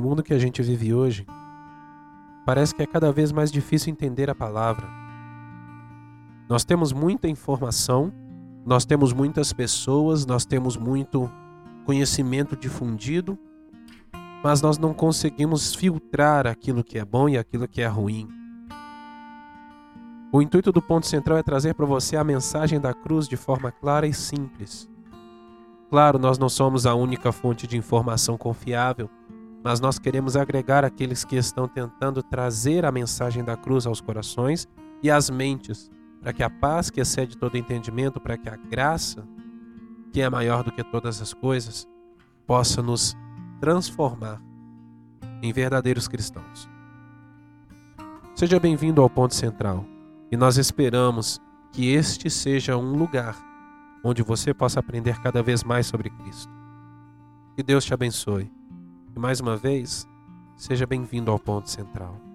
mundo que a gente vive hoje, parece que é cada vez mais difícil entender a palavra. Nós temos muita informação, nós temos muitas pessoas, nós temos muito conhecimento difundido, mas nós não conseguimos filtrar aquilo que é bom e aquilo que é ruim. O intuito do ponto central é trazer para você a mensagem da cruz de forma clara e simples. Claro, nós não somos a única fonte de informação confiável, mas nós queremos agregar aqueles que estão tentando trazer a mensagem da cruz aos corações e às mentes, para que a paz que excede todo entendimento, para que a graça, que é maior do que todas as coisas, possa nos transformar em verdadeiros cristãos. Seja bem-vindo ao Ponto Central e nós esperamos que este seja um lugar onde você possa aprender cada vez mais sobre Cristo. Que Deus te abençoe. E mais uma vez, seja bem-vindo ao Ponto Central.